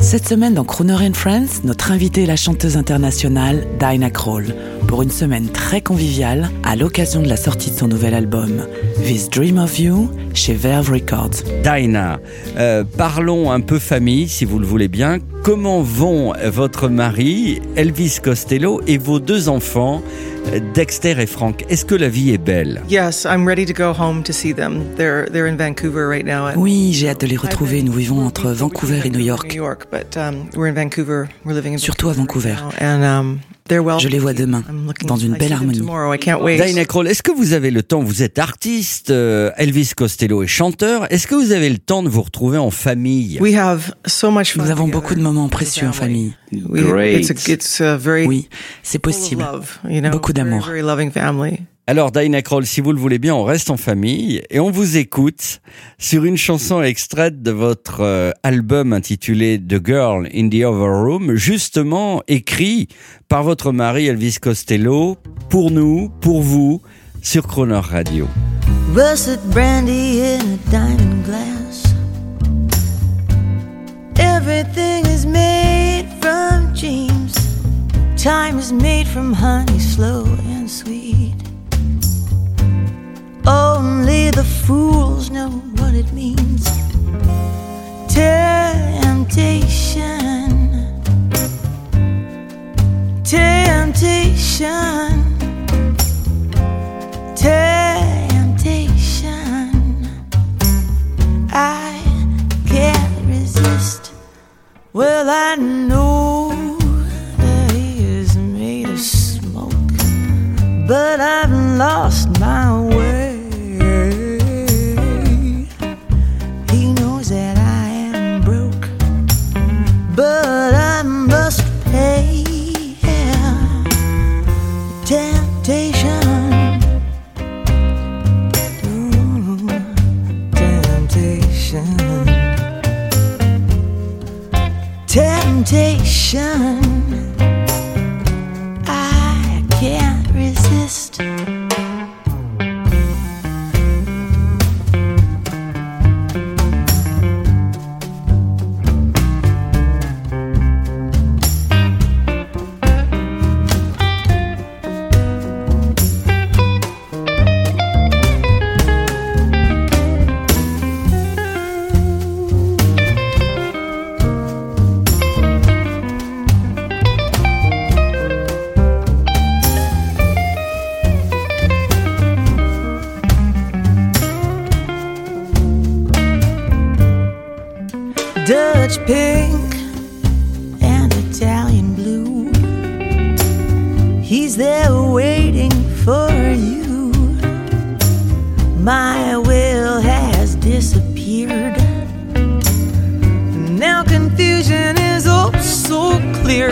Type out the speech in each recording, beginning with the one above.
Cette semaine dans Croner and Friends, notre invitée est la chanteuse internationale Dinah Kroll pour une semaine très conviviale à l'occasion de la sortie de son nouvel album This Dream of You chez Verve Records. Dinah, euh, parlons un peu famille, si vous le voulez bien. Comment vont votre mari, Elvis Costello, et vos deux enfants, Dexter et Frank? Est-ce que la vie est belle? Yes, I'm ready to go home to see them. They're they're in Vancouver right now. and Oui, j'ai hâte de les retrouver. Nous vivons entre Vancouver et New New York. York, but um, we're in Vancouver. We're living in Surtout à Vancouver. Je les vois demain, I'm looking- dans une I belle harmonie. Tomorrow, I can't wait. Dinah Kroll, est-ce que vous avez le temps Vous êtes artiste, euh, Elvis Costello est chanteur. Est-ce que vous avez le temps de vous retrouver en famille? We have so much fun. Nous avons beaucoup de moments précieux en famille. We- It's a, it's a very Oui, c'est possible. love, you know, Beaucoup d'amour. Alors Dinah Kroll, si vous le voulez bien, on reste en famille et on vous écoute sur une chanson extraite de votre euh, album intitulé The Girl in the Other Room, justement écrit par votre mari Elvis Costello, pour nous, pour vous, sur Croner Radio. Russet brandy in a diamond glass. Everything is made from. Time is made from honey, slow and sweet. Only the fools know what it means. Temptation. Temptation. Temptation. I can't resist. Well, I know that he is made of smoke, but I've lost my way. But I must pay. Temptation. Temptation. Temptation. I can't resist. Dutch pink and Italian blue. He's there waiting for you. My will has disappeared. Now confusion is oh so clear.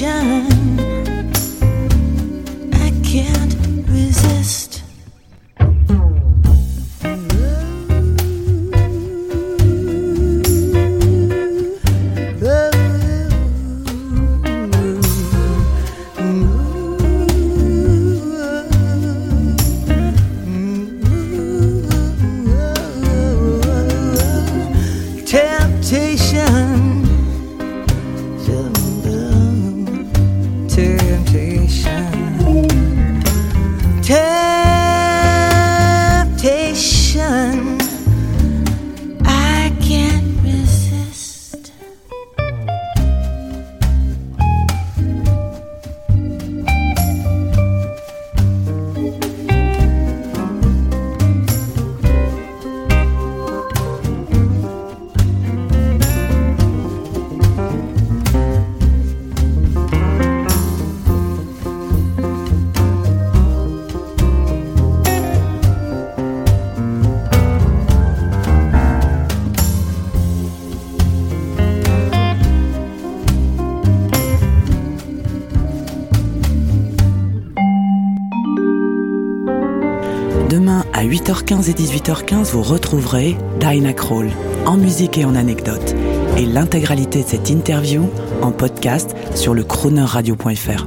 shine. one. Demain à 8h15 et 18h15, vous retrouverez Dinah Kroll en musique et en anecdotes et l'intégralité de cette interview en podcast sur le chroneurradio.fr.